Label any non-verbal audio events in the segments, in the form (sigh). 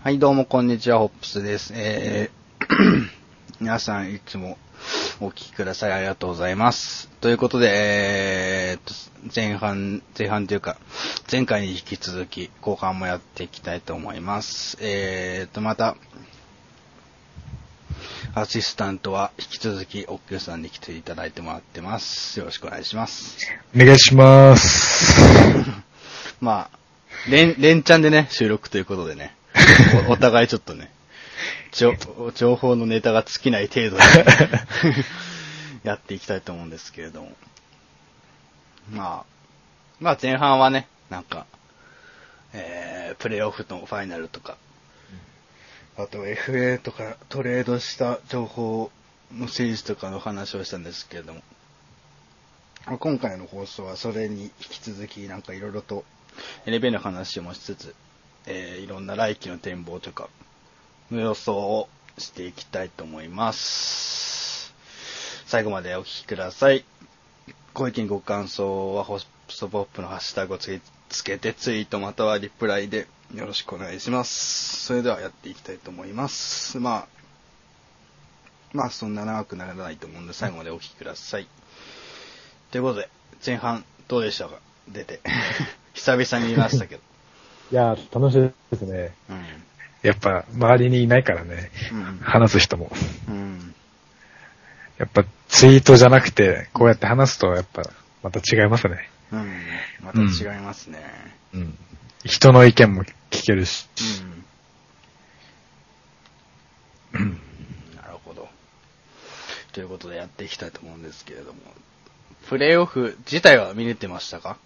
はい、どうもこんにちは、ホップスです。えー、(coughs) 皆さんいつもお聞きください。ありがとうございます。ということで、えー前半、前半というか、前回に引き続き、後半もやっていきたいと思います。えーっと、また、アシスタントは引き続き、オッケーさんに来ていただいてもらってます。よろしくお願いします。お願いします。(laughs) まあ、連、連チャンでね、収録ということでね、お (laughs) お互いちょっとね、情情報のネタが尽きない程度で (laughs) やっていきたいと思うんですけれども。まあ、まあ前半はね、なんか、えー、プレイオフのファイナルとか、あと FA とかトレードした情報のシリーズとかの話をしたんですけれども、まあ今回の放送はそれに引き続きなんかいろいろと NBA の話もしつつ、えーいろんな来季の展望とかの予想をしていきたいと思います。最後までお聞きください。ご意見ご感想はホストポップのハッシュタグをつけつけてツイートまたはリプライでよろしくお願いします。それではやっていきたいと思います。まあ、まあそんな長くならないと思うんで最後までお聞きください。ということで、前半どうでしたか？出て。(laughs) 久々に見ましたけど。いやー、楽しいですね。うん。やっぱ、周りにいないからね、うん。話す人も。うん。やっぱ、ツイートじゃなくて、こうやって話すと、やっぱ、また違いますね。うん。また違いますね。うん。人の意見も聞けるし。うん。なるほど。ということでやっていきたいと思うんですけれども、プレイオフ自体は見れてましたか？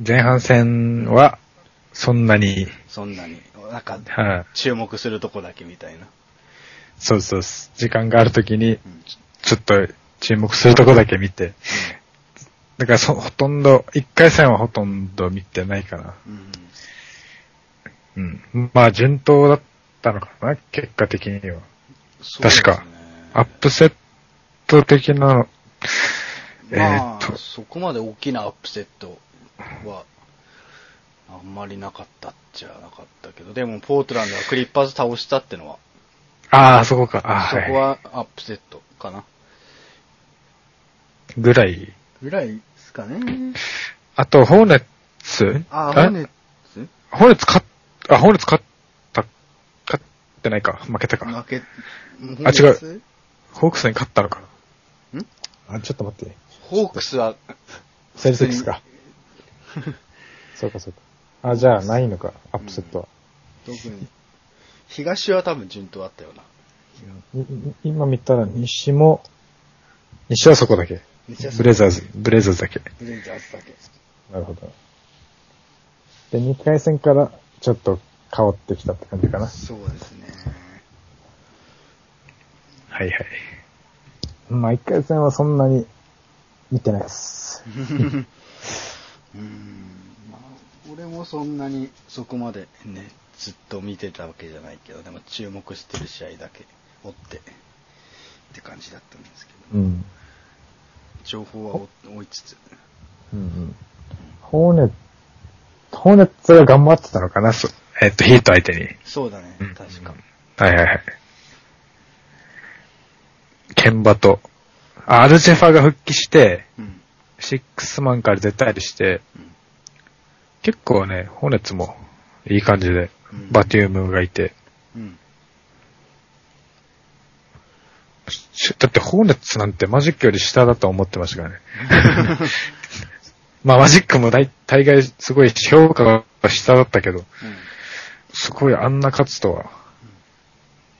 前半戦は、そんなに、そんなに。なんか、はい、注目するとこだけみたいな。そうそう。時間があるときに、うん。ちょっと注目するとこだけ見て。だからそ、ほとんど、一回戦はほとんど見てないかな。うん。うん。まあ、順当だったのかな、結果的には。ね確かアップセット的なまあ、ーっと、そこまで大きなアップセットは、あんまりなかったっちゃなかったけど、でも、ポートランドはクリッパーズ倒したってのは、ああ、そこか。あそーこはアップセットかな。ぐらい。ぐらいですかね。あと、ホーネッツ？あ、ホーネッツ？ホーネッツ勝っ、あ、ホーネッツ勝った、勝ってないか。負けたか。負け、あ違うう。ホークスに勝ったのかん？な。あ、ちょっと待って。ホークスは、セルティックスか。(laughs) そうかそうか。あ、じゃあ、ないのか、アップセットは。特に、東は多分順当あったような。今見たら、西も、西はそこだけ。ブレイザーズ、ブレイザーズだけ。ブレイザーズだけ。なるほど。で、2回戦からちょっと変わってきたって感じかな。そうですね。はいはい。まあ、1回戦はそんなに見てないです。(laughs) うーん、まあ、俺もそんなにそこまでね、ずっと見てたわけじゃないけど、でも注目してる試合だけ追ってって感じだったんですけど、うん。情報は追追いつつ、うんうん。ホーネット、ホーネッツが頑張ってたのかなそえっと、ヒート相手に。そうだねうん、確か。はいはいはい。ケンバと、あアルジェファが復帰して、うん。シックスマンから絶対して、うん結構ね、ホーネッツもいい感じで、うんバティウムがいて、うん。しだってホーネッツなんてマジックより下だと思ってましたからね。(laughs) まあマジックも大大概すごい評価が下だったけど、すごいあんな勝つとは、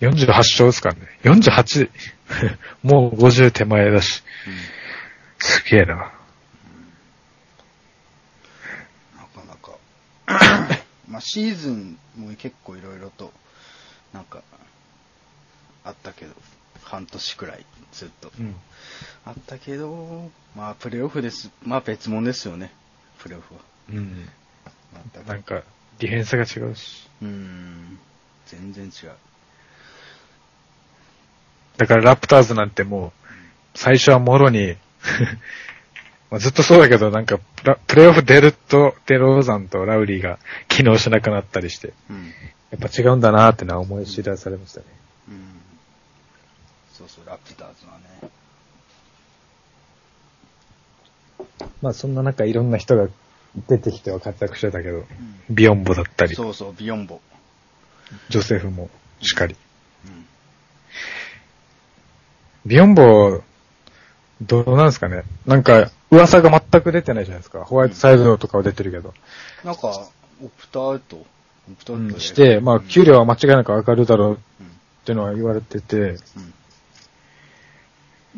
48勝ですからね。48、(laughs) もう50手前だし、すげえな。なかなか。(coughs) まあシーズンも結構いろいろと、なんか、あったけど、半年くらいずっと。うん。あったけど、まあプレイオフです。まあ別物ですよね、プレイオフは。うん。なんか、ディフェンスが違うし。うーん、全然違う。だだからラプターズなんてもう、最初はもろに、まあ、ずっとそうだけど、なんかプレイオフ出ると、デローザンとラウリーが機能しなくなったりして、うん。やっぱ違うんだなーってのは思い知らされましたね。うん。そうそう、ラプターズはね。まあそんな中いろんな人が出てきては活躍してたけど、うん。ビヨンボだったり、そうそう、ビヨンボ。ジョセフもしっかり。うん。ビヨンボ、どうなんですかねなんか、噂が全く出てないじゃないですか。ホワイトサイドとかは出てるけど。なんか、オプトアウト、オプトアウトでして、まあ、給料は間違いなく上がるだろうっうん。ていうのは言われてて、うん。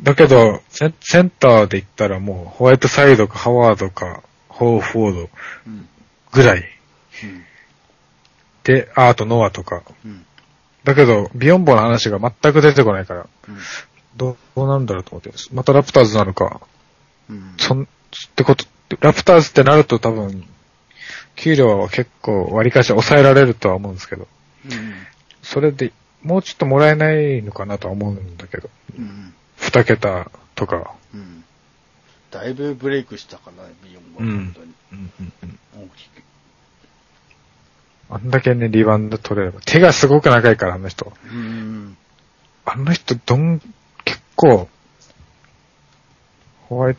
だけど、センセンターで言ったらもう、ホワイトサイドかハワードか、ホーフォードうん。ぐらい。うん。で、ああとノアとか。うん。だけど、ビヨンボの話が全く出てこないから、うん。どう、なんだろうと思って。またラプターズなのか。うん。そん、ってこと、ラプターズってなると多分、給料は結構割り返し抑えられるとは思うんですけど、うん。それで、もうちょっともらえないのかなとは思うんだけど、うん。二桁とか。うん。だいぶブレイクしたかな、ビヨンボは。うん本当に。うんうんうん大きく。あんだけね、リバウンド取れれば。手がすごく長いから、あの人。うん。あの人、どん、結構、ホワイ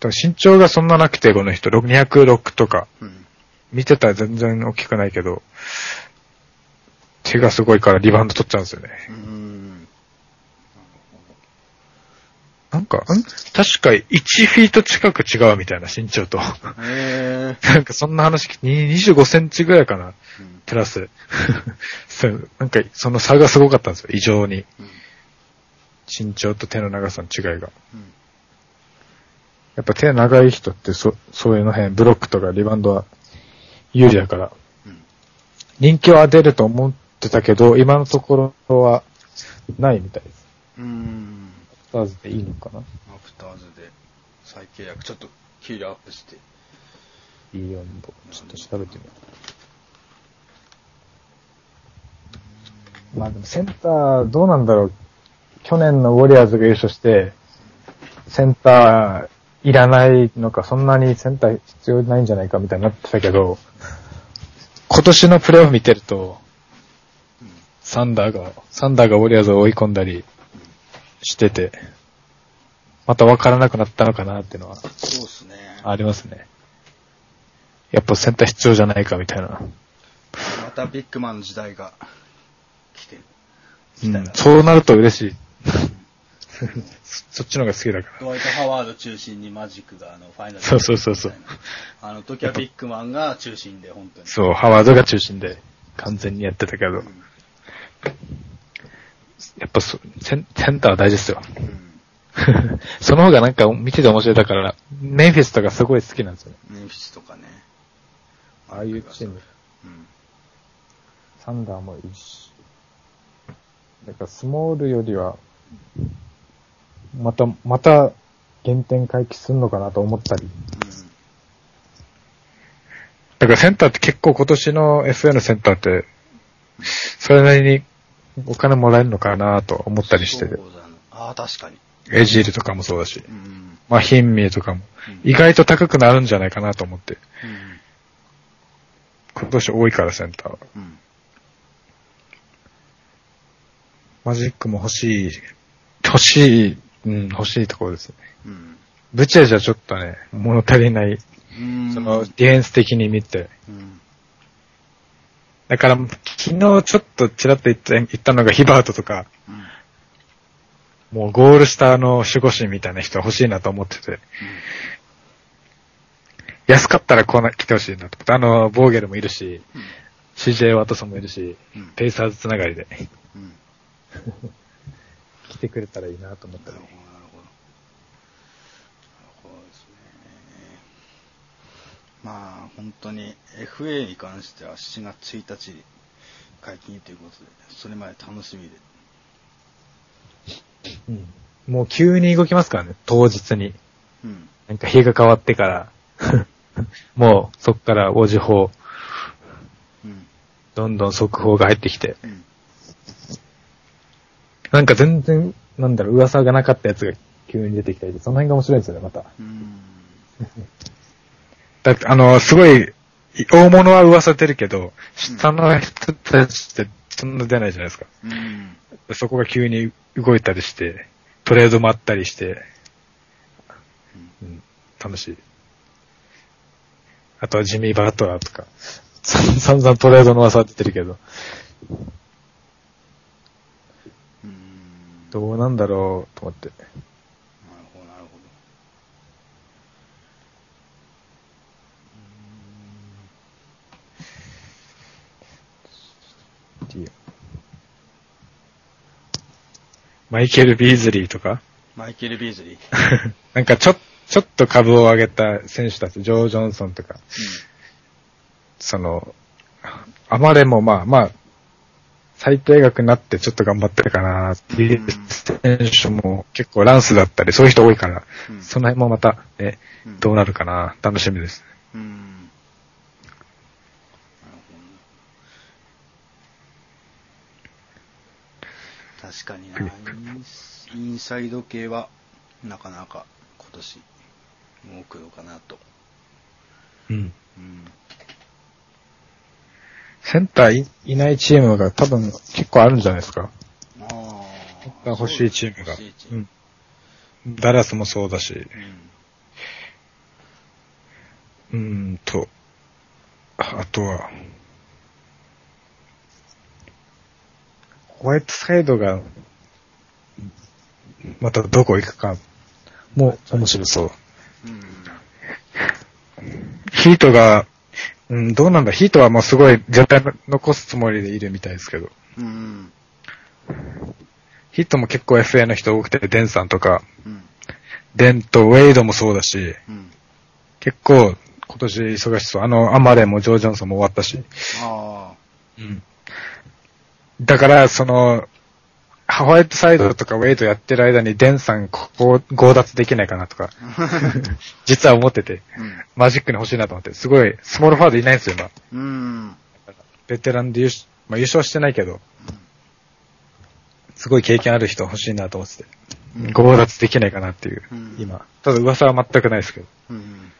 ト、身長がそんななくて、この人、206とか。うん。見てたら全然大きくないけど、手がすごいからリバウンド取っちゃうんですよね。うん。なんか、ん？確か1フィート近く違うみたいな身長と。へえ。なんかそんな話聞いて、25センチぐらいかな。うん。プラス。(laughs) なんかその差がすごかったんですよ、異常に。うん。身長と手の長さの違いが。うん。やっぱ手長い人ってそ、そういうの辺、ブロックとかリバウンドは有利だから。うん。人気は出ると思ってたけど、今のところはないみたいです。うん。スターズでいいのかな？アフターズで再契約、ちょっと給料アップして。いいよ、ちょっと調べてみよう。まあでもセンター、どうなんだろう。去年のウォリアーズが優勝して、センターいらないのか、そんなにセンター必要ないんじゃないかみたいになってたけど、今年のプレイオフ見てると、うん。サンダーが、サンダーがウォリアーズを追い込んだりしてて、また分からなくなったのかなっていうのはそうっすね。ありますね。やっぱセンター必要じゃないかみたいな。またビッグマンの時代が来てる。うん、そうなると嬉しい。そ (laughs) そっちの方が好きだから。ドワイト・ハワード中心にマジックがあのファイナルそうそうそうそうあの時はビッグマンが中心で本当に。そう、ハワードが中心で完全にやってたけど、うん。やっぱそセンセンターは大事ですよ。うん。(laughs) その方がなんか見てて面白いだから、メンフィスとかすごい好きなんですよね。メンフィスとかね。ああいうチーム。うん。サンダーもいいし。だからスモールよりは、また、また原点回帰するのかなと思ったり。だからセンターって結構今年の FA のセンターって、それなりにお金もらえるのかなと思ったりしてて。ああ、確かに。エジールとかもそうだし。うん。まあ、ヒンミーとかも。うん意外と高くなるんじゃないかなと思って。うん。今年多いからセンターは。うん。マジックも欲しい。欲しい、うん、欲しいところですね。うん。ブチェじゃちょっとね、物足りない。うん。その、ディフェンス的に見て。うん。だから、昨日ちょっとちらっと言った言ったのがヒバートとか、うん。もうゴール下の守護神みたいな人欲しいなと思ってて。安かったらこうな、来てほしいなと思って。あの、ボーゲルもいるし、うん。CJ ワトソンもいるし、うん。ペイサーズつながりでうん。来てくれたらいいなと思ったらなるほど、なるほど。なるほどですね。まあ、本当に FA に関しては7月1日解禁ということで、それまで楽しみで。うんもう急に動きますからね、当日に。うん。なんか日が変わってから、(laughs) もうそっから王子法、うん。どんどん速報が入ってきて、うん。なんか全然、なんだろう、噂がなかったやつが急に出てきたりで、その辺が面白いんですよね、また。うん。だって、あの、すごい、大物は噂出るけど、下の人たちってそんな出ないじゃないですか。うん。そこが急に動いたりして、トレードもあったりして、うん、楽しい。あとはジミー・バトラーとか、さん散々トレードの噂は出てるけど、うん。どうなんだろうと思って。なるほど、なるほど。マイケル・ビーズリーとか、マイケル・ビーズリー。(laughs) なんかちょ、ちょっと株を上げた選手たち、ジョー・ジョンソンとか、その、あまれもまあまあ、最低額になってちょっと頑張ってるかなっていう選手も結構ランスだったり、そういう人多いから、うんその辺もまた、ね、うんどうなるかな、楽しみです。うん。なるほど。確かにな、インスインサイド系は、なかなか今年、もう来るかなと。うん。うん。センターいいないチームが多分結構あるんじゃないですか。あセンター欲しいチームがうん。ダラスもそうだし、うん。うーんと、あとは、ホワイトサイドが、またどこ行くか、もう面白そう。うん。ヒートが、うん、どうなんだ、ヒートはもうすごい絶対残すつもりでいるみたいですけど、うん。ヒートも結構 FA の人多くて、デンさんとか、うん。デンとウェイドもそうだし、うん。結構今年忙しそう。あの、アマレンもジョー・ジョンソンも終わったし。あうん。だから、その、ホワイトサイドとかウェイトやってる間にデンさんここ強奪できないかなとか、あ。(laughs) 実は思ってて、うん。マジックに欲しいなと思って、すごい、スモールフォワードいないんですよ、今。うん。ベテランで優勝、まあ優勝はしてないけど、すごい経験ある人欲しいなと思ってて、うん強奪できないかなっていう、うん今。ただ噂は全くないですけど、うん。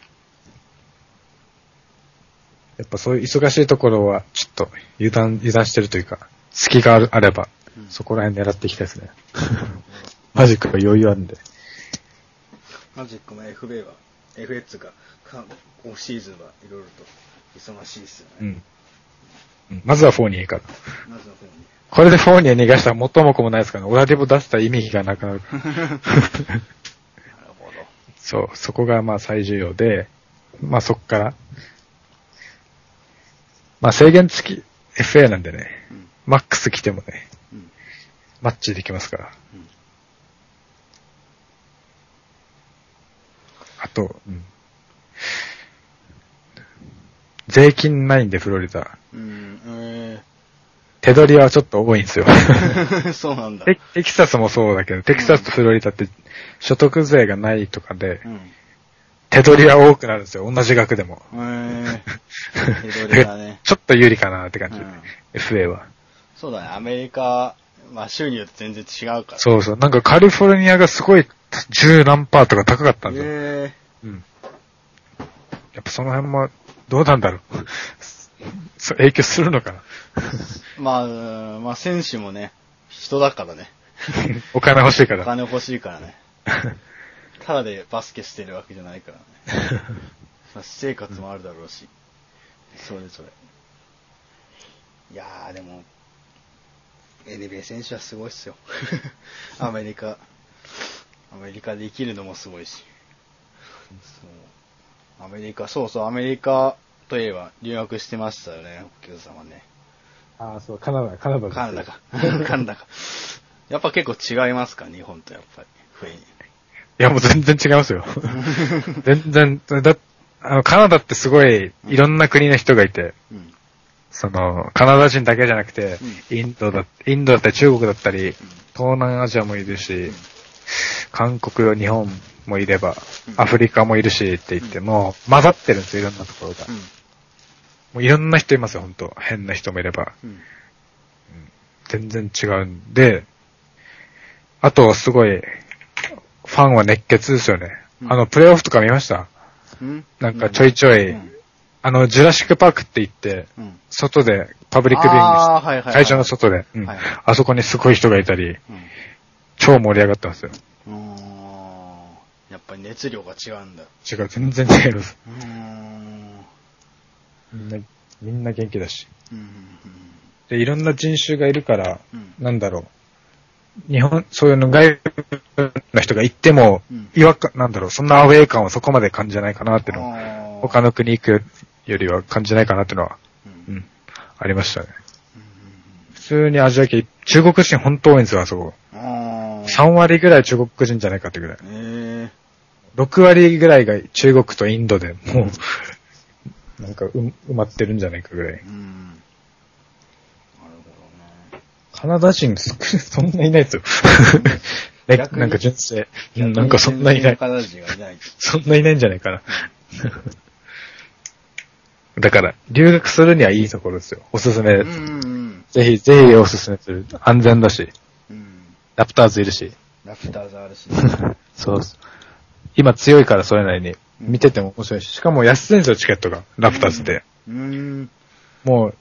やっぱそういう忙しいところは、ちょっと油断、油断してるというか、隙があれば、うんそこら辺狙っていきたいですね。(laughs) マジックが余裕あるんで。マジックも FA は、か、かオフシーズンはいろいろと忙しいですよね。うん。うんまずはフォーニエから。まずの方に。これでフォーニエ逃がしたら元も子もないですからね。オラディボ出した意味がなくなる。(laughs) なるほど。そう、そこがまあ最重要で、まあそこから、まあ制限付き FA なんでね、うん。マックス来てもね、うん。マッチできますから。うん。あと、うん税金ないんでフロリダ。うん。え手取りはちょっと多いんですよ。ー、(laughs) そうなんだ。テテキサスもそうだけど、テキサスとフロリダって所得税がないとかでう、ん。手取りは多くなるんですよ。同じ額でも。えー、(laughs) 手取りだね。ちょっと有利かなって感じ。うん FA は。そうだね、アメリカ、まあ州によって全然違うから。そうそう。なんかカリフォルニアがすごい十何パーとか高かったんですよ。えうん。やっぱその辺も、どうなんだろう。(laughs) そう影響するのかな。(laughs) ー、まあうん、まあ選手もね、人だからね。(laughs) お金欲しいから。お金欲しいからね。ただでバスケしてるわけじゃないからね。まあ私生活もあるだろうし。それぞれ。いやー、でも、NBA 選手はすごいっすよ。(laughs) アメリカ、アメリカで生きるのもすごいし。そう。アメリカ、そうそう、アメリカといえば留学してましたよね、お客様ね。ああ、そう、カナダ、カナダカナダか。(laughs) カナダか。やっぱ結構違いますか、日本とやっぱり。雰囲いや、もう全然違いますよ。(laughs) 全然、だ、あの、カナダってすごい、いろんな国の人がいて、気。うん。その、カナダ人だけじゃなくて、インドだ、インドだったり中国だったり、東南アジアもいるし、韓国、日本もいれば、うん。アフリカもいるしって言って、もう混ざってるんですよ、いろんなところが。うん。もういろんな人いますよ、本当。変な人もいれば。うん。全然違うんで、あと、すごい、ファンは熱血ですよね。うん。あの、プレイオフとか見ました？うん。なんかちょいちょい、うんあの、ジュラシックパークって言って、うん。外でパブリックビューイングしてはいはいはい会場の外で、うんはいあそこにすごい人がいたり、うん。超盛り上がってますよ。やっぱり熱量が違うんだ。違う、全然違います。みんな、みんな元気だし。うん。で、いろんな人種がいるから、うんなんだろう。日本、そういうの外国の人が行っても、うん違和感、なんだろう、そんなアウェイ感はそこまで感じないかなっていうのは、の他の国行くよりは感じないかなっていうのは、うん。うん、ありましたね。普通にアジア系、中国人本当多いんですよ、あそこ。あー3割ぐらい中国人じゃないかってぐらい。え6割ぐらいが中国とインドでもう、なんかう埋まってるんじゃないかぐらいえ。うん。なるほカナダ人少ないそんないないですよ。(laughs) なんか純正。なんかそんないない。カナダ人がいない。そんないないんじゃないかな。だから、留学するにはいいところですよ。おすすめうです。ん。ぜひ、ぜひおすすめする。安全だし、うん。ラプターズいるし。ラフターズあるし。(laughs) そうです。今強いからそれなりに。見てても面白いし。しかも安いんですよ、チケットが。ラプターズで。うん。もう、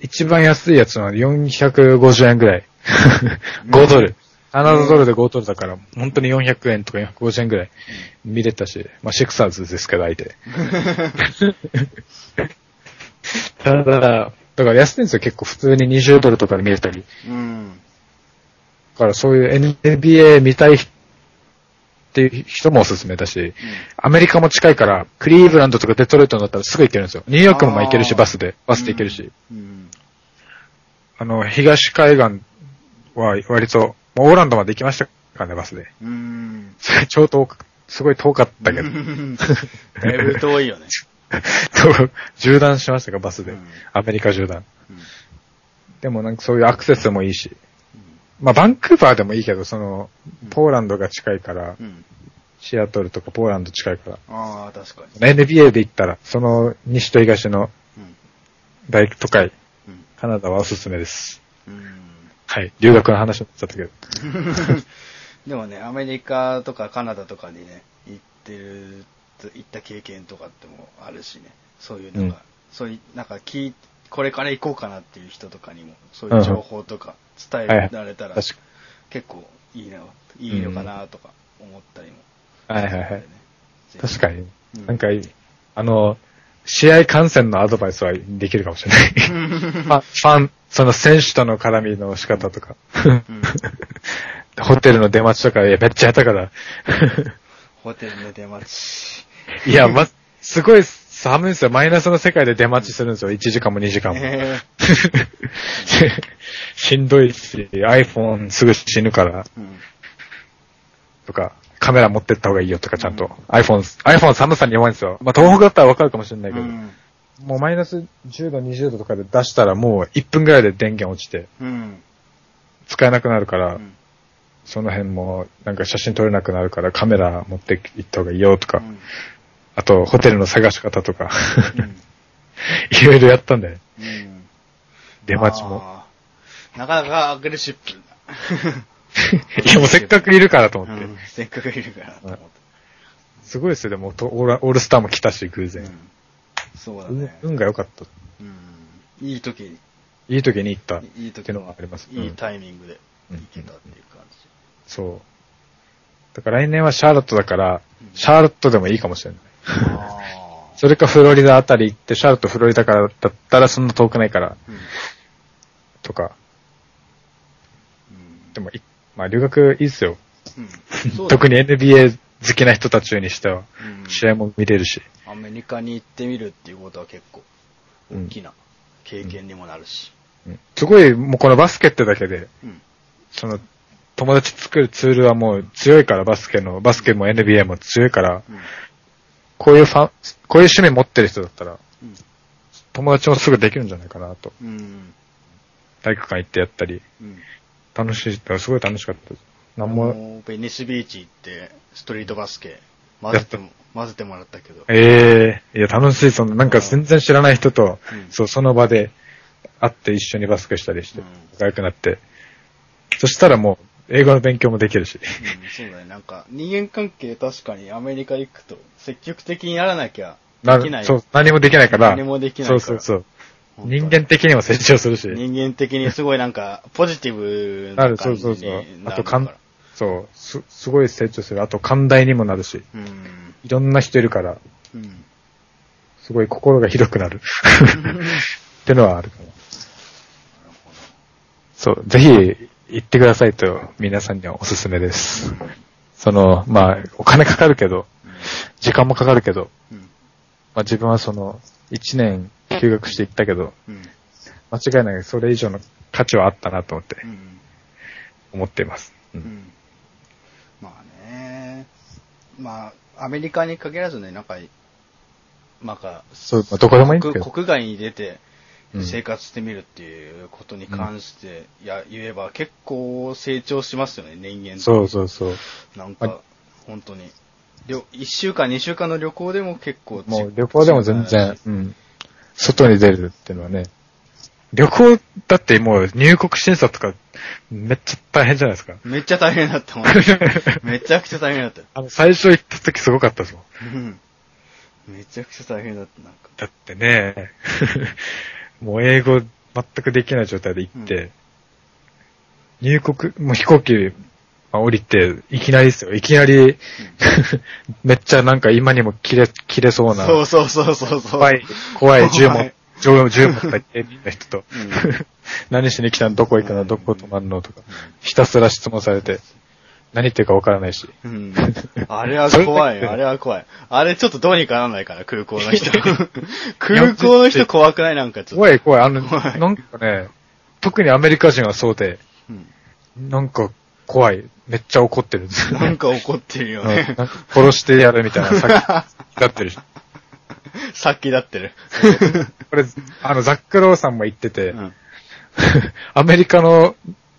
一番安いやつは450円ぐらい。(laughs) 5ドル。カナダドルで5ドルだから、本当に400円とか450円ぐらい見れたし、まあ、シクサーズですけど、相手。ただ、だから安いんですよ、結構普通に20ドルとかで見れたり。うん。だからそういう NBA 見たいっていう人もおすすめだし、アメリカも近いから、クリーブランドとかデトロイトだったらすぐ行けるんですよ。ニューヨークもまあ行けるし、バスで。バスで行けるし。うん。あの、東海岸は割と、もうオーランドまで行きましたからね、バスで。うん。それ超遠く、すごい遠かったけど、だいぶ遠いよね。(laughs) 縦断しましたか、バスで。うんアメリカ縦断。うんでもなんかそういうアクセスもいいし。まあ、バンクーバーでもいいけど、その、ポーランドが近いから、うん。シアトルとかポーランド近いから、ああ、確かに。NBA で行ったら、その西と東のうん。大都会、うん。カナダはおすすめです。うん。はい。留学の話になっちゃったけど。(laughs) でもね、アメリカとかカナダとかにね、行ってる、行った経験とかってもあるしね。そういうなんか、うんそういう、なんか聞い、これから行こうかなっていう人とかにも、そういう情報とか伝えられたら、結構いいな、いいのかなとか思ったりも、はいはいはい。ぜひ確かに。うんなんかいい、あの、試合観戦のアドバイスはできるかもしれない。ファン、(laughs) ファン、その選手との絡みの仕方とか。ホテルの出待ちとか、いや、めっちゃ下手から。ホテルの出待ち。いや、ま、すごい寒いんですよ。マイナスの世界で出待ちするんですよ。1時間も2時間も。え (laughs) しんどいし、iPhone すぐ死ぬから、ーうんとか、カメラ持ってった方がいいよとか、ちゃんと。iPhone、iPhone 寒さに弱いんですよ。まあ、東北だったらわかるかもしれないけど、うん。もうマイナス10度、20度とかで出したらもう1分ぐらいで電源落ちて、うん。使えなくなるから、うんその辺もなんか写真撮れなくなるからカメラ持って行った方がいいよとか、うんあとホテルの探し方とか、うん (laughs) いろいろやったんだよ。うん出待ちも。なかなかアグレッシブいやもうせっかくいるからとな。思って。うんせっかくいるからと思って。すごいですよ、でもとオーラオールスターも来たし、偶然。うんそうだ運ね。運が良かった。うんいい時に、いい時に行った。いい時のがありますいいうんタイミングで行けたっていう感じ。そう。だから来年はシャーロットだからうん、シャーロットでもいいかもしれない。あそれかフロリダあたり行って、シャーロット、フロリダからだったらそんな遠くないから、とか。うんでもい、まあ留学いいっすよ。うん。(laughs) 特に NBA 好きな人たちにしては、うん。試合も見れるし。アメリカに行ってみるっていうことは結構大きな経験にもなるし。うん。すごい、もうこのバスケってだけで、うん。その、友達作るツールはもう強いから、バスケの、バスケも NBA も強いから、うん。こういうファン、こういう趣味持ってる人だったら、うん。友達もすぐできるんじゃないかなと。うん。体育館行ってやったり、うん楽しい、すごい楽しかった。なんも、ベニスビーチ行って、ストリートバスケ、混ぜても、混ぜてもらったけど。ええいや、楽しい、その、なんか全然知らない人と、うんそう、その場で会って一緒にバスケしたりしてうん、仲良くなって、そしたらも英語の勉強もできるし。うん、そうだね。なんか、人間関係確かにアメリカ行くと、積極的にならなきゃなできない。そう、何もできないから。何もできないからそうそうそう。人間的にも成長するし。人間的にすごいなんか、ポジティブなる、そな感じうそうそうあと、かんそう、す、すごい成長する。あと、寛大にもなるし。うん。いろんな人いるから、うん。すごい心が広くなる。(laughs) ってのはあるかな。そう、ぜひ行ってくださいと皆さんにはおすすめです。その、まあ、お金かかるけど、時間もかかるけど、うん。まあ自分はその、一年休学して行ったけど、うん。間違いないそれ以上の価値はあったなと思ってうん。思っています。う。うんん。まあね。まあ、アメリカに限らずね、なんか、なんか、そう、まあ、どこでもいい。国国外に出てうん生活してみるっていうことに関して、や、言えば結構成長しますよね、人間そうそうそう。なんか、本当に。一週間、二週間の旅行でも結構ちもう旅行でも全然し、うん。外に出るっていうのはね。旅行だってもう入国審査とかめっちゃ大変じゃないですか。めっちゃ大変だったもん。(laughs) めちゃくちゃ大変だった。あの、最初行った時すごかったですもん。うんめちゃくちゃ大変だった、なんか。だってね、(laughs) もう英語全くできない状態で行って、入国、もう飛行機、まあ降りて、いきなりですよ。いきなり、(laughs) めっちゃなんか今にも切れ、切れそうな、そうそうそうそうそう。怖い、怖い銃も怖い、銃銃持った警備員の人と、うん (laughs) 何しに来たの？どこ行くの？どこ泊まるの？とか、ひたすら質問されて、何言ってるかわからないし。うん。(laughs) あれは怖いあれは怖い。あれちょっとどうにかならないから、空港の人。空港の人怖くないなんかちょっと。怖い怖い。あの、なんかね、特にアメリカ人はそうで、うんなんか怖い。めっちゃ怒ってるんですよ。なんか怒ってるよね。か殺してやるみたいな、さっき、だってるし。(laughs) さっきだってる。これ、あの、ザックローさんも言ってて、うんアメリカの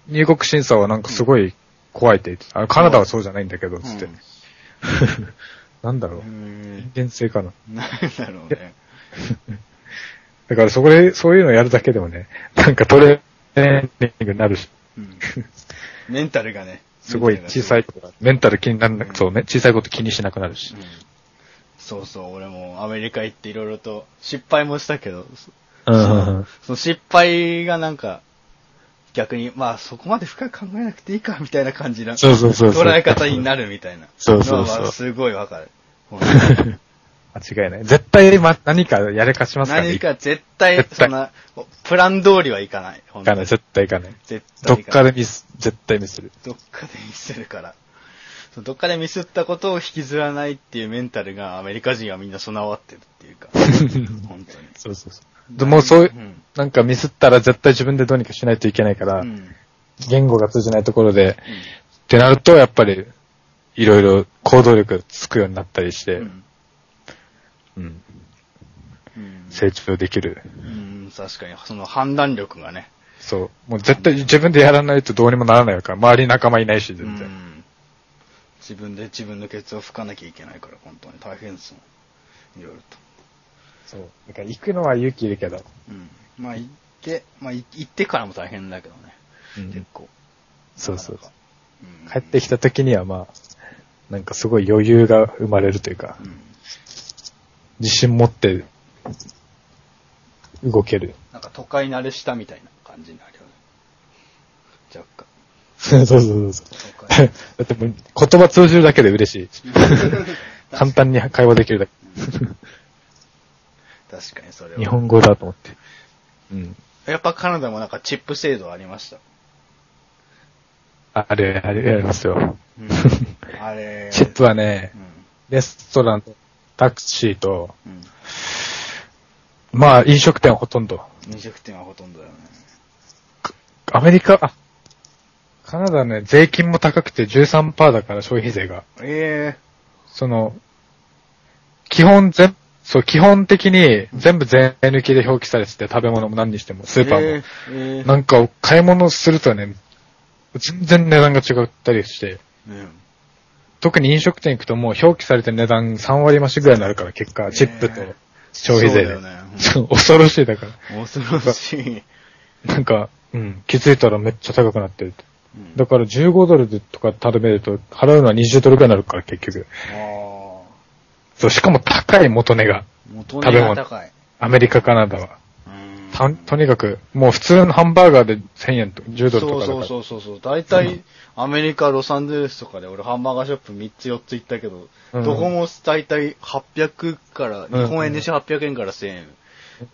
入国審査はなんかすごい怖いって言ってた。あカナダはそうじゃないんだけど、つって。(laughs) なんだろうう。ん人間性かな。なんだろうね。(laughs) だからそこで、そういうのやるだけでもね、なんかトレーニングになるし、うんメンタルがね。すごい小さいことが、メンタル気にならなく、そうね、小さいこと気にしなくなるしうん。そうそう、俺もアメリカ行っていろいろと失敗もしたけど、うんうんうん。その失敗がなんか、逆に、まあそこまで深く考えなくていいか、みたいな感じな、そうそうそう。捉え方になるみたいな。そうそうそうすごいわかる。(laughs) 間違いない。絶対、ま、何かやれかしますからね。何か絶対、絶対そんな、プラン通りはいかない。いかない、絶対いかない。絶どっかでミス、絶対ミスる。どっかでミスるから。どっかでミスったことを引きずらないっていうメンタルがアメリカ人はみんな備わってるっていうか。(laughs) 本当に。そうそうそう。でもうそういう、んなんかミスったら絶対自分でどうにかしないといけないから、うん。言語が通じないところで、ってなると、やっぱり、いろいろ行動力がつくようになったりして、うん。うんうん。成長できる。うん、確かに、その判断力がね。そう。もう絶対自分でやらないとどうにもならないから、周りに仲間いないし、う全然。ん。自分で自分のケツを拭かなきゃいけないから、本当に大変ですもん。いろいろと。そう。だから行くのは勇気いるけど、うん。まあ、行って、まあ、い行ってからも大変だけどね。うん結構。そうそう帰ってきた時にはまあ、なんかすごい余裕が生まれるというか、うん。自信持って動ける。なんか都会慣れしたみたいな感じになるよね。若干。(laughs) そうそうそうそう。だってもう言葉通じるだけで嬉しい。簡単に会話できるだけ。確かにそれは。日本語だと思って。うん。やっぱカナダもなんかチップ制度ありました？あれ、あれ、ありますよ。うん、あれ。(laughs) チップはねう、ん。レストランとタクシーと、うん。まあ飲食店はほとんど。飲食店はほとんどだよね。アメリカ、あ、カナダね、税金も高くて13%だから消費税が。えその、基本全、そう、基本的に全部税抜きで表記されてて、食べ物も何にしても、えスーパーも。えーえーなんか、買い物するとね、全然値段が違ったりして、うん特に飲食店行くともう表記されてる値段3割増しぐらいになるから、結果、チップと消費税で。そうだよねそう (laughs) 恐ろしいだから。恐ろしい。なんか、うん、気づいたらめっちゃ高くなってる。うんだから15ドルでとか頼めると、払うのは20ドルぐらいになるから、結局。あそう、しかも高い元値が。あ。元値が高い。アメリカ、カナダは。うんたとにかく、もう普通のハンバーガーで1000円と、10ドルとかだから。そうそうそうそう。大体、アメリカ、ロサンゼルスとかで俺ハンバーガーショップ3つ4つ行ったけど、うんどこも大体800から、うん日本円でして800円から1000円。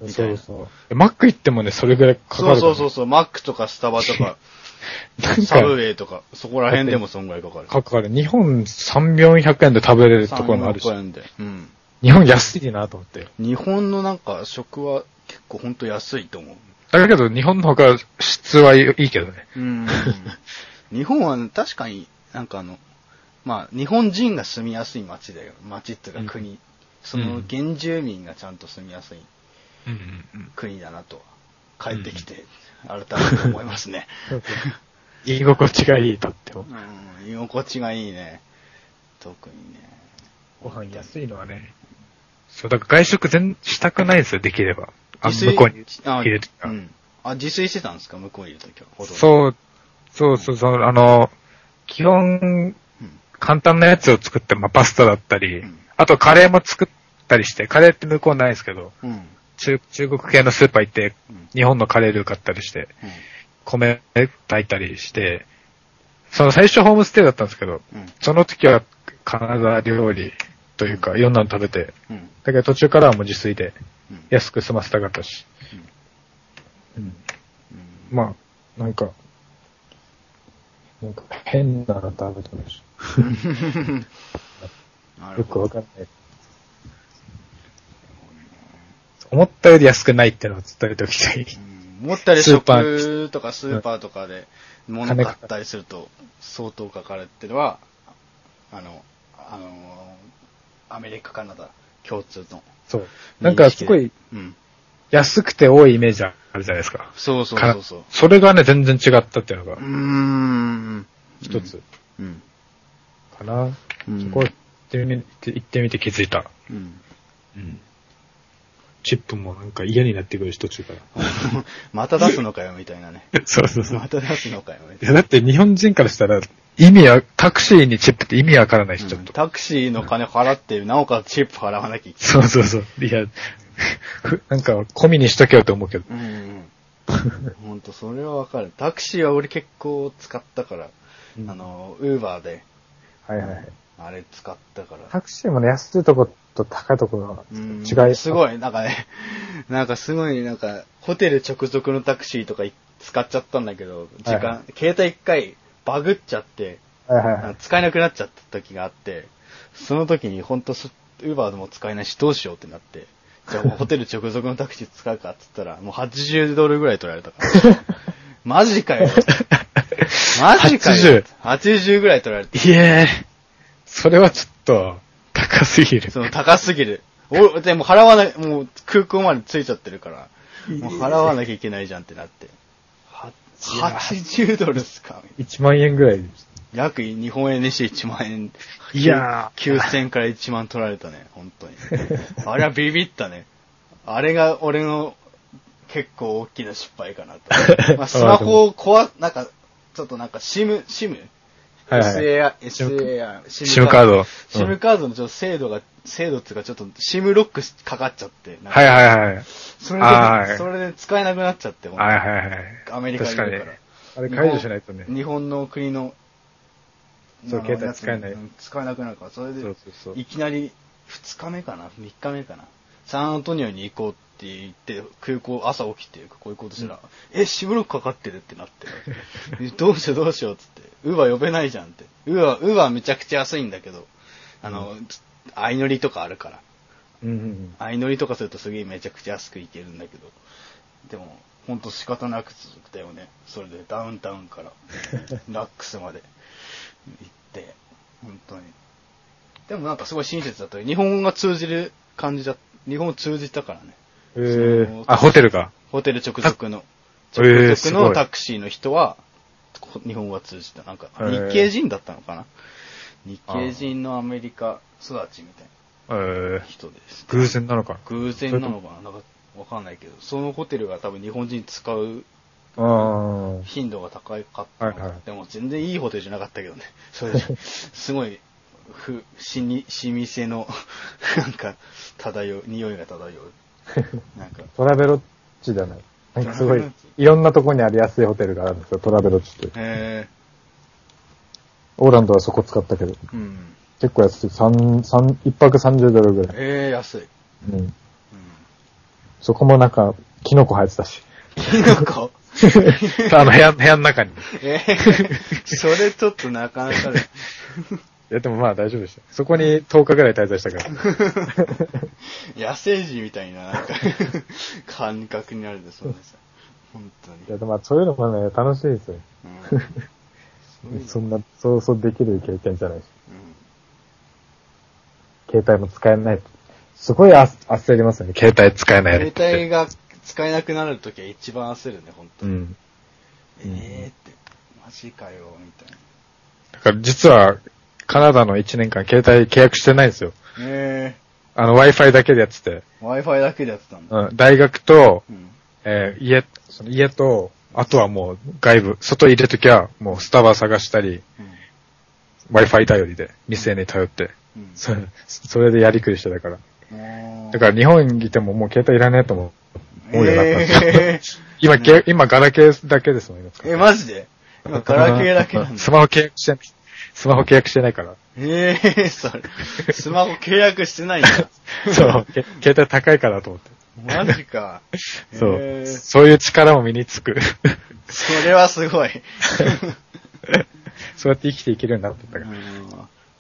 みたいなそうそう。マック行ってもね、それぐらいかかそうる。そうそうそう、マックとかスタバとか、(laughs) サブウか、ェイとか、そこら辺でもそんぐらいかかる。かかる。日本3、400円で食べれるところもあるし3、円で。うん。日本安いなと思って。日本のなんか食は結構ほんと安いと思う。だけど、日本の方が質はいいけどね。うん。(laughs) 日本は確かになんかあの、まあ日本人が住みやすい街だよ。街っていうか国。その原住民がちゃんと住みやすいうんうんうん。国だなとは、帰ってきて改めて思いますね。(laughs) 居心地がいいとっても。うん、居心地がいいね。特にね。ご飯安いのはね。そう、だから外食全したくないですよ、できれば。あ自炊向こうにあ入れるとかうん。あ、自炊してたんですか？向こうにいるときは。そう、そうそうそう、あの、基本、うん。簡単なやつを作って、まあ、パスタだったり、うんあとカレーも作ったりして、カレーって向こうないですけど、うん。中中国系のスーパー行ってうん、日本のカレールー買ったりして、うん。米炊いたりして、その最初ホームステイだったんですけど、うん。その時はカナダ料理というか、いろんなの食べて、うん。だけど途中からはもう自炊でうん。安く済ませたかったし、うんまあ、なんか、なんか変なの食べてまし。(laughs) よ。くわかんない。思ったより安くないってのを伝えておきたい。うん思ったよりスーパ食とかスーパーとかで物買ったりすると相当かかるっていうのは、あの、あの、アメリカ、カナダ共通の。そう。なんかすごいうん。安くて多いイメージあるじゃないですか。そうそうそうそう。それがね、全然違ったっていうのがうーん。一つうん。かな。うん。そこ行ってみて、行ってみて気づいた。うん。うん。チップもなんか嫌になってくるし、途中から。(laughs) また出すのかよ、みたいなね。(laughs) そうそうそう。また出すのかよ、みいたいな。やだって日本人からしたら、意味は、タクシーにチップって意味わからないし、ちょっと。タクシーの金払って、なおかつチップ払わなきゃいけそうそうそう。いや、ふなんか、込みにしとけよと思うけど。ない。うんうん。ほんと、それはわかる。タクシーは俺結構使ったから、うんあの、ウーバーで、はいはいはい。あれ使ったから。タクシーもね、安いとこと高いところがうん違い。すごい、なんかね、(laughs) なんかすごい、なんか、ホテル直属のタクシーとかい使っちゃったんだけど、時間、はいは携帯一回バグっちゃって、はいはいはい。使えなくなっちゃった時があって、その時に本当ウーバーでも使えないしどうしようってなって、じゃあホテル直属のタクシー使うかって言ったら、もう80ドルぐらい取られたから。(laughs) マジかよ。(laughs) マジかよ。80ぐらい取られて。いえそれはちょっと、高すぎる。その高すぎる。お、でも払わない、もう空港まで着いちゃってるから、もう払わなきゃいけないじゃんってなって。はいや80ドルっすか？1万円ぐらい。約日本円にして1万円。いやー9000から1万取られたね、本当に。あれはビビったね。あれが俺の結構大きな失敗かなと。(laughs) まあ、スマホを壊、なんか、ちょっとなんか SIM、SIM? はいはい SAR、SAR、SIM カード。SIM カードのちょっと精度が、精度っていうかちょっと SIM ロックかかっちゃって。はいはいはい。それで、はいそれで使えなくなっちゃって、はいはいはい。アメリカにいるから。あれ解除しないとね。日本の国の、そう携帯使えない使えなくなるから、それでそう、そうそう。いきなり2日目かな ?3 日目かな？サンアントニオに行こうって言って、空港朝起きて、こう行こうとしたら、え、シムロックかかってるってなって、(laughs) どうしようどうしようっつって、ウーバー呼べないじゃんって。ウーバー、ウーバーめちゃくちゃ安いんだけど、あの、相乗りとかあるから。うん乗りとかするとすげえめちゃくちゃ安く行けるんだけど、でも、ほんと仕方なく続くたよね。それでダウンタウンから、(laughs) ラックスまで行って、本当に。でもなんかすごい親切だったよ。日本語が通じる感じだ、日本語通じたからね。えーあ、ホテルが。ホテル直属の、えー直属のタクシーの人は、こ日本語が通じた。なんか、日系人だったのかな？日系人のアメリカ育ちみたいえーな、人です。偶然なのか？偶然なのかな？なんかわかんないけど、そのホテルが多分日本人使ううん。頻度が高かったのか、はいはいでも全然いいホテルじゃなかったけどね。(laughs) それすごい、ふ、しに、しみせの、(laughs) なんか、漂う、匂いが漂う。なんか、トラベロッチじゃない。なんかすごい、いろんなとこにある安いホテルがあるんですよ、トラベロッチって。へオーランドはそこ使ったけど、えうん。結構安い。三、三、一泊30ドルぐらい。ええ安い。うん。うん。そこもなんか、キノコ生えてたし。キノコ？(laughs) あの部屋、部屋の中に。いええそれちょっとなかなかで。や、でもまあ大丈夫でした。そこに10日ぐらい滞在したから。(laughs) 野生児みたいな、なんか、(laughs) 感覚になるんですもんね。本当にい。や、でもまあそういうのもね、楽しいですよ。うん (laughs) そんな、そうそうできる経験じゃないし。うん携帯も使えない。すごいあ焦りますよね、携帯使えない携帯が使えなくなるときは一番焦るね、本当に。うん。ええって、マジかよ、みたいな。だから実は、カナダの1年間携帯契約してないんですよ。えあの Wi-Fi だけでやってて。え Wi-Fi だけでやってたんだ。うん、大学と、うん。えー家、その家と、あとはもう外部、外入れときはもうスタバ探したり、うん。Wi-Fi 頼りで、店に頼って、うん。(laughs) そそれでやりくりしてたから。だから日本にいてももう携帯いらねえと思う。思うようになったんですよえ (laughs) 今、け今ガラケーだけですもん、今え、マジで？今、ガラケーだけなんだ。(laughs) スマホ契約してない。スマホ契約してないから。ええそれ。スマホ契約してないんだ。(laughs) そう、け携帯高いからと思って。マジか。(laughs) そう、えーそういう力も身につく。それはすごい。(laughs) そうやって生きていけるようになってったうんか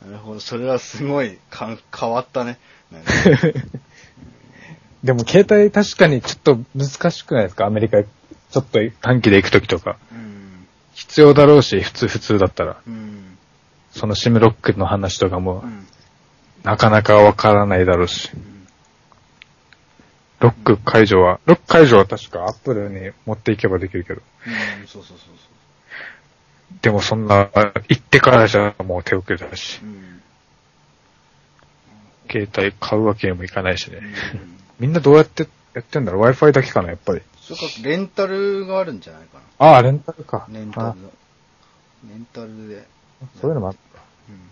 ら。なるほど。それはすごいかん変わったね。でも携帯確かにちょっと難しくないですか？アメリカ、ちょっと短期で行くときとか。うん。必要だろうし、普通、普通だったら。うん。そのシムロックの話とかもう、ん。なかなかわからないだろうし。うんロック解除は、ロック解除は確かアップルに持っていけばできるけど。うん、そうそうそうでもそんな、行ってからじゃもう手遅れだしそう。。うん。携帯買うわけにもいかないしね。うんみんなどうやってやってんだろう ?Wi-Fi だけかな、やっぱり。それか、レンタルがあるんじゃないかああ、レンタルか。な。レンタル。レンタルで。そういうのもあった。うん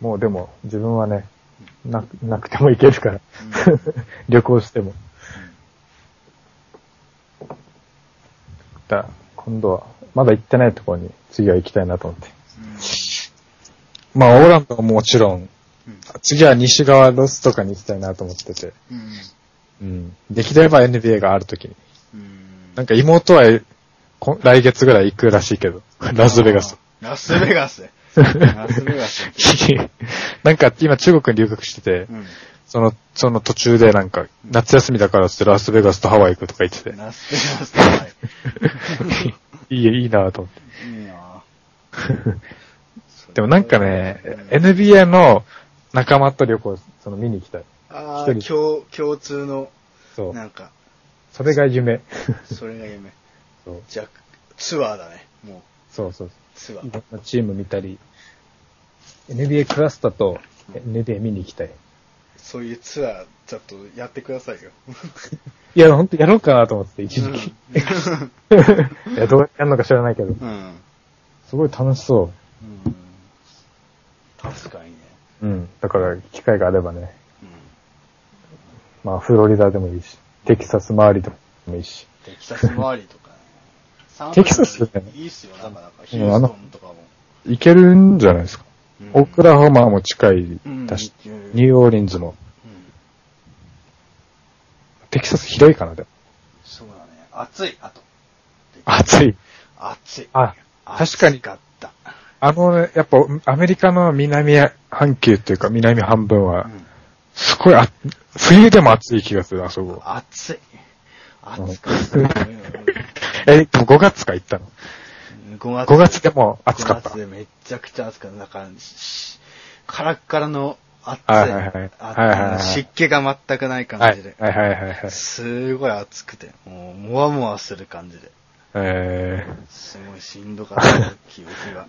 もうでも、自分はね、な、なくてもいけるから。(laughs) 旅行しても。だ今度は、まだ行ってないところに次は行きたいなと思って。まあ、オーランドももちろん、うん次は西側ロスとかに行きたいなと思ってて。うん。うん。できれば NBA があるときに。うん。なんか妹は、こ来月ぐらい行くらしいけど。ラスベガス。ラスベガス。ラスベガス。(laughs) なんか今中国に留学してて、うん。その、その途中でなんか、夏休みだからってラスベガスとハワイ行くとか言ってて。ラスベガス。は (laughs) いいい、いいなと思って。いいな (laughs) でもなんかね、NBA の仲間と旅行、その見に行きたい。ああ、共、共通の、そう。なんか、それが夢。それが夢。そうじゃあ、ツアーだね。もう、そうそう。ツアー。いろんなチーム見たり、NBA クラスタと NBA 見に行きたい。そういうツアー、ちょっとやってくださいよ。(laughs) いや、ほんとやろうかなと思って、一時期。(laughs) いや、どうやってやるのか知らないけど、うん。すごい楽しそうん。確かにね。う。うん。だから、機会があればね、うん。まあ、フロリダでもいいし、テキサス周りでもいいし。テキサス周りとかテキサスねいいっすよ。だから、ヒューストンとかも。行けるんじゃないですか。うんオクラホマも近いだし、うんニューオーリンズも。うんテキサス広いかな、でも。そうだね。暑い、あと。暑い。暑い。あ、確かに暑かった。あのね、やっぱアメリカの南半球っていうか南半分はう、んすごいあ、冬でも暑い気がする、あそこ。暑い。暑かった。(laughs) え、でも5月か行ったの？5月。5月でも暑かった5月。でめちゃくちゃ暑かった。だから、しカラッカラの暑い。はいはいはい湿気が全くない感はいじで。はいはいはいはい。すごい暑くて、もう、もわもわする感じで。えすごいしんどかった、記憶が。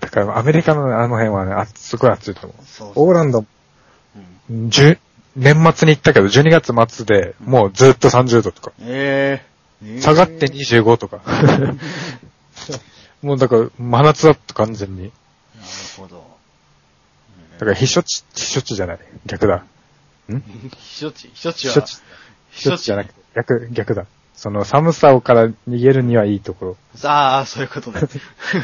ー、だからアメリカのあの辺はね、あすごい暑いと思う。そうそうオーランド、うん10年末に行ったけど、12月末でもうずっと30度とか。ええー。下がって25とか。(laughs) もうだから、真夏だった完全に。なるほど。だから、避暑地、避暑地じゃない。逆だ。ん？避暑地？避暑地は、避暑地。避暑地じゃなくて、逆、逆だ。その寒さをから逃げるにはいいところ。ああ、そういうことね。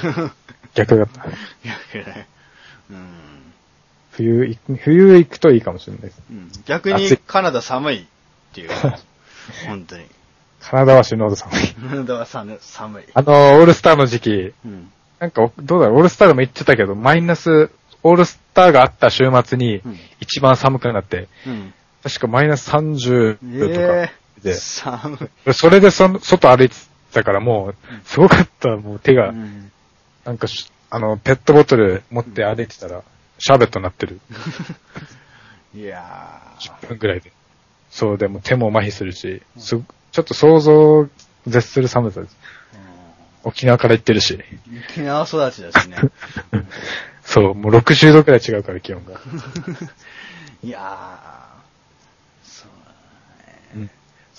(laughs) 逆だった。(laughs) 逆ね。うん。冬い、冬行くといいかもしれないです。うん逆にカナダ寒いっていう。(laughs) 本当に。カナダは死ぬほど寒い。カナダは寒寒い。あの、オールスターの時期、うん。なんか、どうだろう、オールスターでも言ってたけど、マイナス、オールスターがあった週末にうん、一番寒くなって、うん。確かマイナス30度とかえで、え寒い。それでその外歩いてたからもう、すごかった、もう手が、うんなんかし、あの、ペットボトル持って歩いてたら、シャーベットになってる。(laughs) いやー。10分ぐらいで。そう、でも手も麻痺するし、すちょっと想像を絶する寒さです。沖縄から行ってるし。うん沖縄育ちだしね。(laughs) そう、もう60度くらい違うから気温が。(laughs) いやー。そうだね。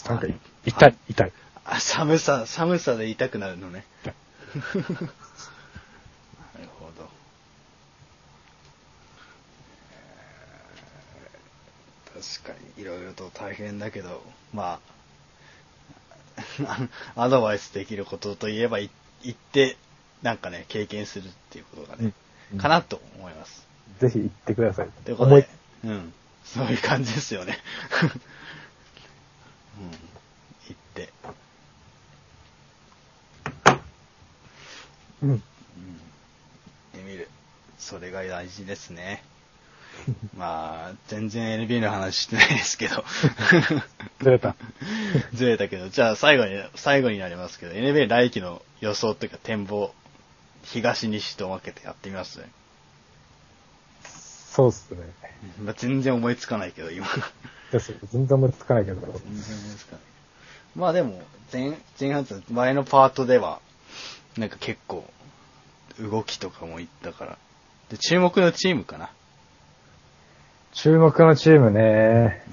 なんか、痛い、痛い。あ、寒さ、寒さで痛くなるのね。なるほど。えー確かに、いろいろと大変だけど、まあ、(laughs) アドバイスできることといえば、い行って、なんかね、経験するっていうことがね、うんかなと思います。ぜひ行ってください。ということで、うん、そういう感じですよね。(laughs) うん、行って、うん。うん、で見る。それが大事ですね。(laughs) まあ、全然 NBA の話してないですけど。(laughs) ずれた。(laughs) ずれたけど、じゃあ最後に、最後になりますけど、NBA 来季の予想というか展望、東西と分けてやってみますね。そうっすね。まあ、全然思いつかないけど、今。全然思いつかないけど。全然思いつかない。まあでも、前、前半と前のパートでは、なんか結構、動きとかも言ったから。で、注目のチームかな。注目のチームね。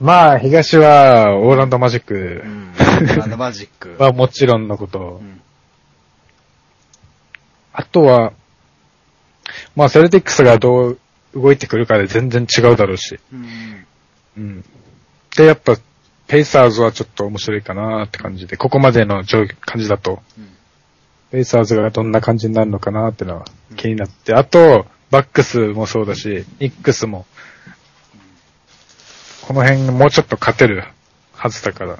まあ、東は、オーランドマジックうん。あのマジック。(laughs) はもちろんのことう。ん。あとは、まあ、セルティックスがどう動いてくるかで全然違うだろうし。うん。うん。で、やっぱ、ペイサーズはちょっと面白いかなって感じで、ここまでの状感じだと、うん。ペイサーズがどんな感じになるのかなってのは気になって、あと、バックスもそうだし、ニックスも、この辺もうちょっと勝てるはずだから。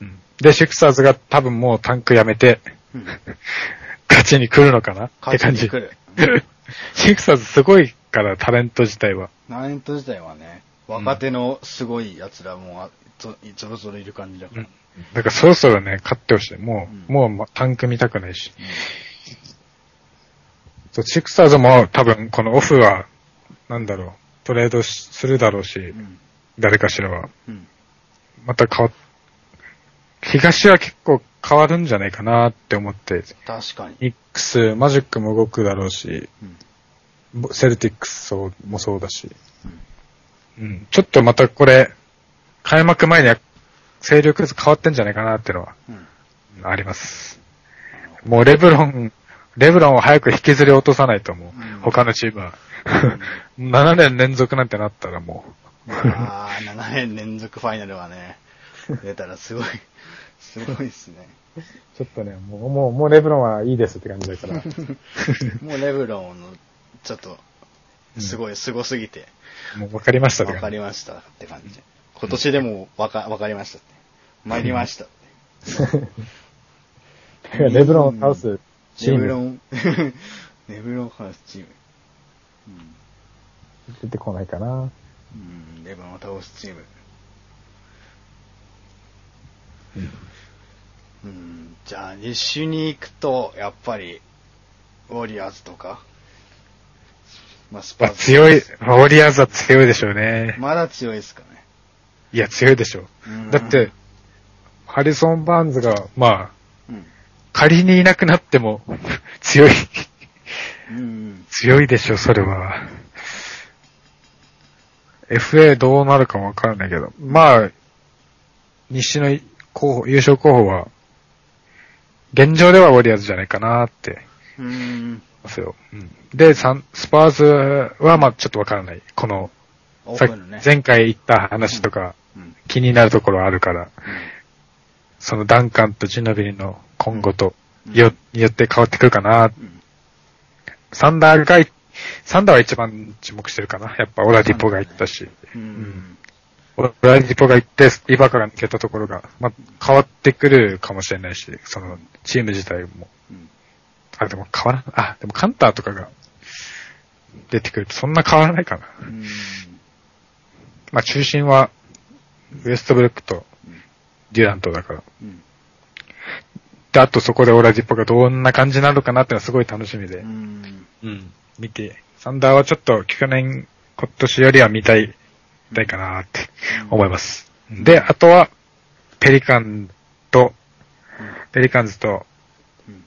うん。で、シクサーズが多分もうタンクやめて、うん。勝ちに来るのかな？って感じ。勝ちに来る。(laughs) シクサーズすごいから、タレント自体は。ナイント自体はね、若手のすごい奴らもあぞぞろぞろいる感じだから。だからそろそろね、勝ってほしい。もう、うんもうまタンク見たくないし。そうシクサーズも多分このオフは、なんだろう、トレードしするだろうし、うん。誰かしらは。うん。また変わっ、東は結構変わるんじゃないかなって思って、確かに。ニックス、マジックも動くだろうし、うん。ボセルティックスもそうだし、うん、ちょっとまたこれ、開幕前には勢力図変わってんじゃないかなっていうのはうん。あります。もうレブロン、レブロンを早く引きずり落とさないと思う。うん他のチームは。(laughs) 7年連続なんてなったらもああ、7年連続ファイナルはね、出たらすごい、すごいですね。う、ちょっとね、もう、もう、もうレブロンはいいですって感じだから。(laughs) もうレブロンの、ちょっと、すごい、すごすぎて、もう分かりましたってわか。りましたって感じ。今年でもわか、わかりましたって。参りましたって。(laughs) レブロンを倒すチームレブロン、(laughs) レブロンハウスチーム。出てこないかな。うん、うん、レブロンを倒すチーム。うん、じゃあ、2週に行くと、やっぱり、ウォリアーズとか、まあ、スパまあ、ーズ。強い、ウォリアーズは強いでしょうね。まだ強いですかね。いや、強いでしょう。うんだって、、ハリソン・バーンズが、まあ、うん。仮にいなくなっても、強い。強いでしょう、それは。FA どうなるかわからないけど、まあ、西の候補、優勝候補は、現状ではウォリアーズじゃないかなってうーん。ますよ。うん、で、スパーズはまあちょっとわからない。この、ね。前回言った話とかうん。気になるところあるから、そのダンカンとジノビリの今後とうんよ、によって変わってくるかな。うんサンダーがい、サンダーは一番注目してるかな。やっぱオラディポが行ったし。うん。んオラディポが行って、イバカが抜けたところが、まあ、変わってくるかもしれないし、その、チーム自体も。うんあ、でも変わらない。あ、でもカンターとかが出てくるとそんな変わらないかな。うん。まあ中心は、ウエストブルックとうんデュラントだから。うん。で、あとそこでオラディポがどんな感じなのかなってのはすごい楽しみで。うん。うん。見て。サンダーはちょっと去年、今年よりは見たい、見たいかなって思います。で、あとは、ペリカンと、ペリカンズとうん、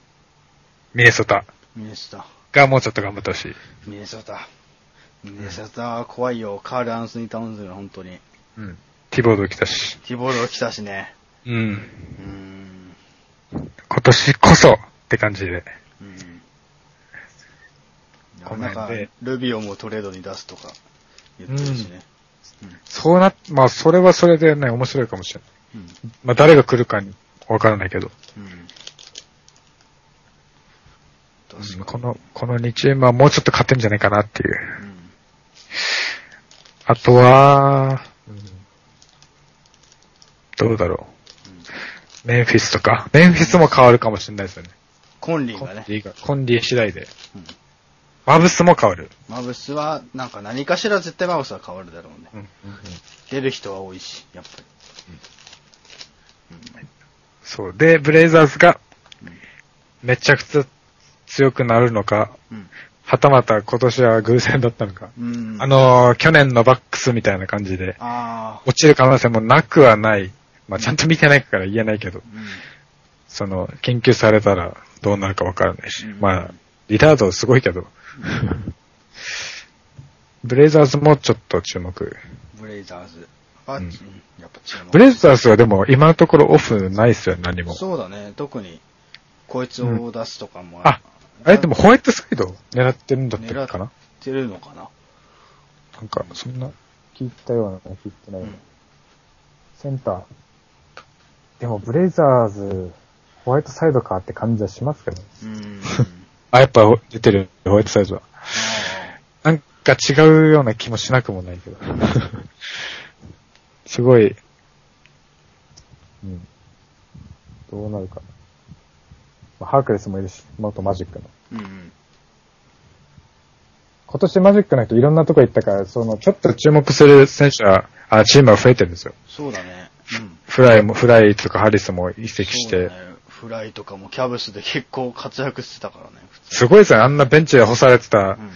ミネソタミネソタ。がもうちょっと頑張ってほしい。ミネソタ。ミネソタは怖いよ。カール・アンソニー・タウンズが本当に。うん。ティボード来たし。ティボード来たしね。うん。うん。今年こそって感じで。うん。このなんかルビオもトレードに出すとか言ってるしね。そうな、まあそれはそれでね、面白いかもしれない。うん。まあ誰が来るかにわからないけど。うん。この、この2チームはもうちょっと勝てんじゃないかなっていう。うん。あとは、どうだろう。メンフィスとか。メンフィスも変わるかもしれないですよね。コンリンがね。コンディが。コンディ次第で。うんマブスも変わる。マブスは、なんか何かしら絶対マブスは変わるだろうね。うん出る人は多いし、やっぱり。そう。で、ブレイザーズがうん、めちゃくちゃ強くなるのか、うん。はたまた今年は偶然だったのか。うん。あ、のー去年のバックスみたいな感じで、あ落ちる可能性もなくはない。まあ、ちゃんと見てないから言えないけど、あ、うん。その、研究されたらどうなるかわからないし。うんまあ、リラードすごいけど、ブレイザーズもちょっと注目。ブレイザーズ。あ、うんうんやっぱ注目。ブレイザーズはでも今のところオフないっすよ、何も。そうだね。特に、こいつを出すとかもあ、あれでもホワイトサイド狙ってるんだったっけかな？出るのかな？なんか、そんな、聞いたような、聞いてない、うんセンター。でも、ブレイザーズ、ホワイトサイドかって感じはしますけど。うん。(laughs) あ、やっぱ出てる、ホワイトサイドは。あなんか違うような気もしなくもないけど。(laughs) すごい、うん。どうなるかな。まあハークレスもいるし、元マジックの。ーうん。今年マジックの人いろんなとこ行ったから、その、ちょっと注目する選手は、あ、チームは増えてるんですよ。そうだね。うん。フライも、フライとかハリスも移籍して、ねフライとかもキャブスで結構活躍してたからね、すごいですよ、あんなベンチで干されてた、うん。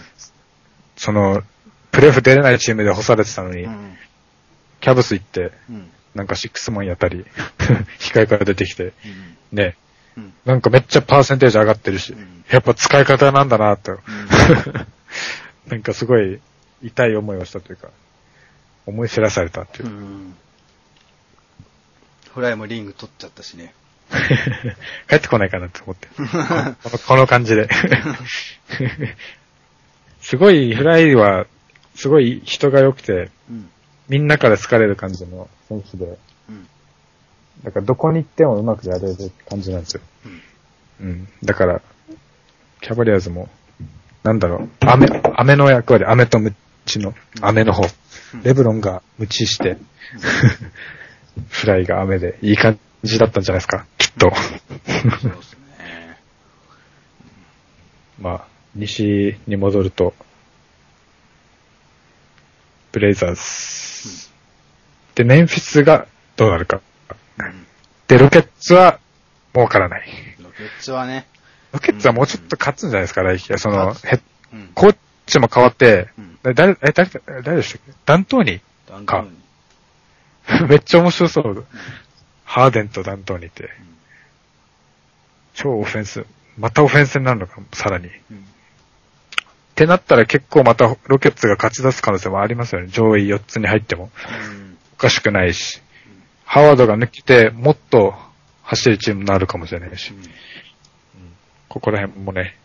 その、プレーオフ出れないチームで干されてたのに、うん。キャブス行って、うん。なんかシックスマンやったり、(laughs) 控えから出てきて、うん。ね、うん。なんかめっちゃパーセンテージ上がってるし、うんやっぱ使い方なんだなと、うん (laughs) なんかすごい痛い思いをしたというか、思い知らされたっていうう。ん。フライもリング取っちゃったしね。(laughs) 帰ってこないかなって思って。こ (laughs) のこの感じで。(laughs) すごい、フライは、すごい人が良くて、うん。みんなから好かれる感じの選手で、うん。だからどこに行ってもうまくやれる感じなんですよ。うん。うん。だから、キャバリアーズも、なんだろう、雨、雨の役割、雨とムチの、雨の方。うんレブロンがムチして、フライが雨で、いい感じだったんじゃないですか、きっと。そうですね。まあ、西に戻ると、ブレイザーズ。で、メンフィスがどうなるか。うん。で、ロケッツは、儲からない。ロケッツはね。ロケッツはもうちょっと勝つんじゃないですか、来季。その、勝ヘッうん。コーチも変わって、誰、え、誰、誰でしたっけ？ダントーニダントンー (laughs) めっちゃ面白そう。ハーデンとダントーニーって。超オフェンス。またオフェンスになるのか、さらに。うん。ってなったら結構またロケッツが勝ち出す可能性もありますよね。上位4つに入っても。うん。おかしくないし。ハワードが抜けて、もっと走るチームになるかもしれないし。ここら辺もね。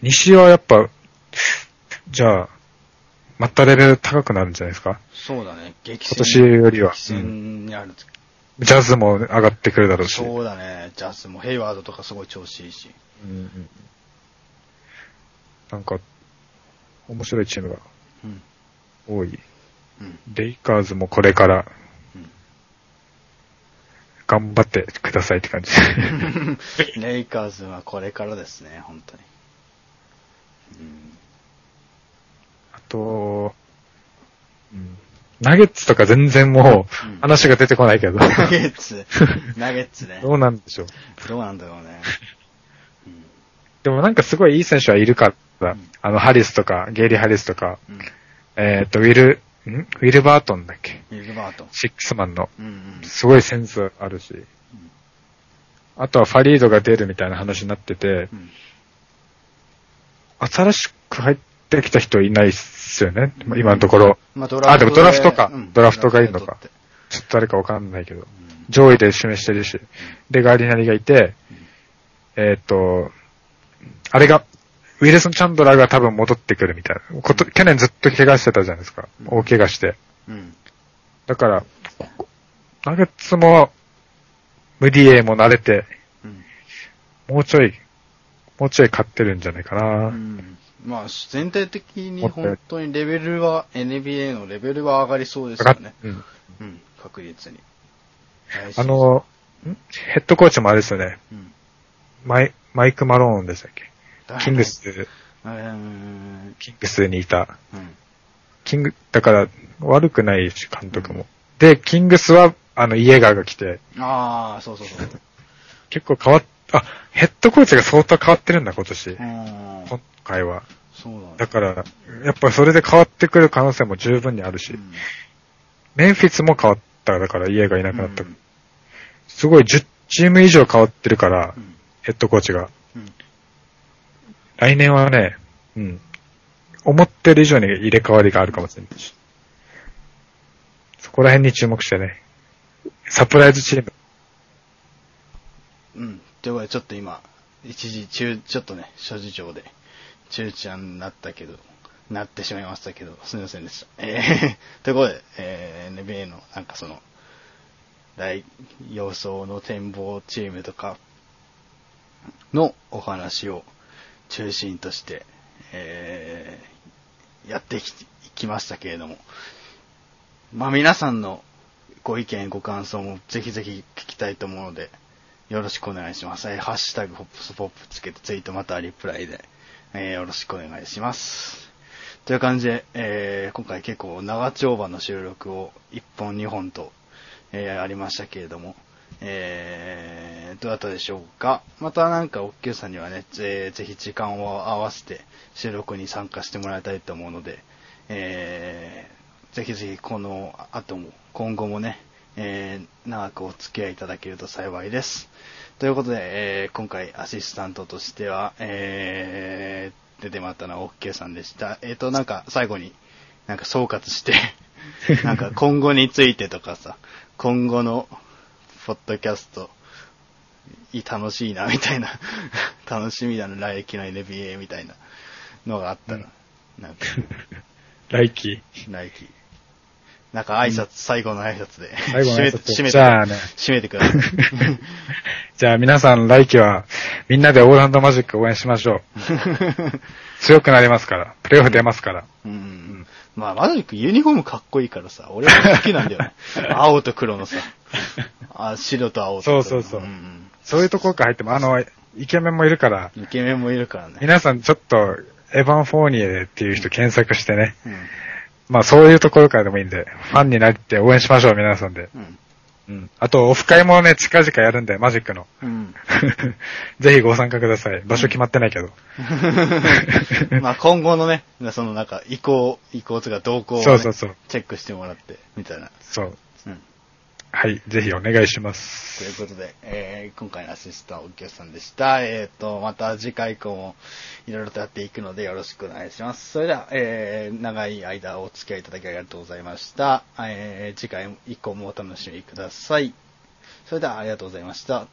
西はやっぱ、じゃあ、またレベル高くなるんじゃないですか？そうだね。激今戦。年よりは。激戦にある。ジャズも上がってくるだろうし。そうだね。ジャズもヘイワードとかすごい調子いいし。うんうんなんか、面白いチームがうん。多い。うん。レイカーズもこれからうん、頑張ってくださいって感じ。(laughs) レイカーズはこれからですね、本当に。うん。あと、うんナゲッツとか全然もううん話が出てこないけど、ナゲッツ。(laughs) ナゲッツね。どうなんでしょう。どうなんだろうね。うん。でもなんかすごいいい選手はいるから、うんあのハリスとか、ゲイリー・ハリスとか、うん。えっ、と、ウィル、ん？ウィル・バートンだっけ？ウィルバートン。シックスマンの。うんうん。すごいセンスあるし。あとはファリードが出るみたいな話になってて、うん新しく入ってきた人いないっすよね。今のところ。まあ、ドあでもドラフトかうんドラフトがいいのかちょっと誰かわかんないけど。取って上位で示してるし。で、ガーリナリがいて、えーっと、あれが、ウィルソン・チャンドラーが多分戻ってくるみたいな。こと、去年ずっと怪我してたじゃないですか。大怪我して。うん。うん。だから、ナゲッツも、ムディエも慣れて、うん。もうちょい、もうちょい勝ってるんじゃないかな。うんまあ、全体的に本当にレベルは、NBA のレベルは上がりそうですよね。うんうん、確実に。あ、の、ん？ヘッドコーチもあれですよね。うん、マイ、マイク・マローンでしたっけ？キングス、うん、キングスにいた。うん。キング、だから、悪くないし、監督も。で、キングスは、あの、イエガーが来て、ああ、そうそうそう。(laughs) 結構変わっ、あ、ヘッドコーチが相当変わってるんだ、今年。うん。今回は。そうだね。だから、やっぱそれで変わってくる可能性も十分にあるし、うんメンフィスも変わった、だから家がいなくなった。うんすごい10チーム以上変わってるから、うんヘッドコーチが。うん来年はね、うん。思ってる以上に入れ替わりがあるかもしれないし。そこら辺に注目してね。サプライズチーム。うん。ということで、ちょっと今、一時中、ちょっとね、諸事情で、中ちゃんになったけど、なってしまいましたけど、すみませんでした。えー、(laughs) ということで、えー、NBA の、なんかその、大予想の展望チームとかのお話を中心として、えー、やってききましたけれども、まあ皆さんのご意見、ご感想もぜひぜひ聞きたいと思うので、よろしくお願いします。えーハッシュタグホップスポップつけてツイートまたリプライで、えーよろしくお願いします。という感じで、えー今回結構長丁場の収録を1本2本と、えーありましたけれども、えー、どうだったでしょうかまたなんか、おっきゅうさんにはね、ぜぜひ時間を合わせて収録に参加してもらいたいと思うので、えー、ぜひぜひこの後も、今後もね、えー、長くお付き合いいただけると幸いです。ということで、えー、今回アシスタントとしては、えー、出てもらったのはオッケーさんでした。えっ、と、なんか最後に、なんか総括して、(laughs) なんか今後についてとかさ、今後のポッドキャスト、いい楽しいな、みたいな、(laughs) 楽しみだな、来季の NBA みたいなのがあったら、なんか、(laughs) 来季？来季。なんか挨拶、最後の挨拶で、最後の挨拶締めて、締めて、じゃあね締めてください。じゃあ (laughs) 皆さん来季は、みんなでオーランドマジック応援しましょう。(laughs) 強くなりますから。プレイオフ出ますから。うん。まあ、マジックユニフォームかっこいいからさ、俺は好きなんだよね。(laughs) 青と黒のさ、あ白と青と。そうそうそううんそういうところから入っても、あの、イケメンもいるから、うん。イケメンもいるからね。皆さんちょっと、エヴァン・フォーニエっていう人検索してね。うん。まあそういうところからでもいいんで、ファンになって応援しましょう、皆さんで。うん。うん。あと、オフ会もね、近々やるんで、マジックの。うん。(laughs) ぜひご参加ください。場所決まってないけど。(laughs) まあ今後のね、そのなんか移行、移行とか動向を、ね、そうそうそう。チェックしてもらって、みたいな。そう。うん。はい、ぜひお願いします。ということで、えー今回のアシスタント、おきよさんでした。えっ、と、また次回以降もいろいろとやっていくのでよろしくお願いします。それでは、えー長い間お付き合いいただきありがとうございました。えー次回以降もお楽しみください。それではありがとうございました。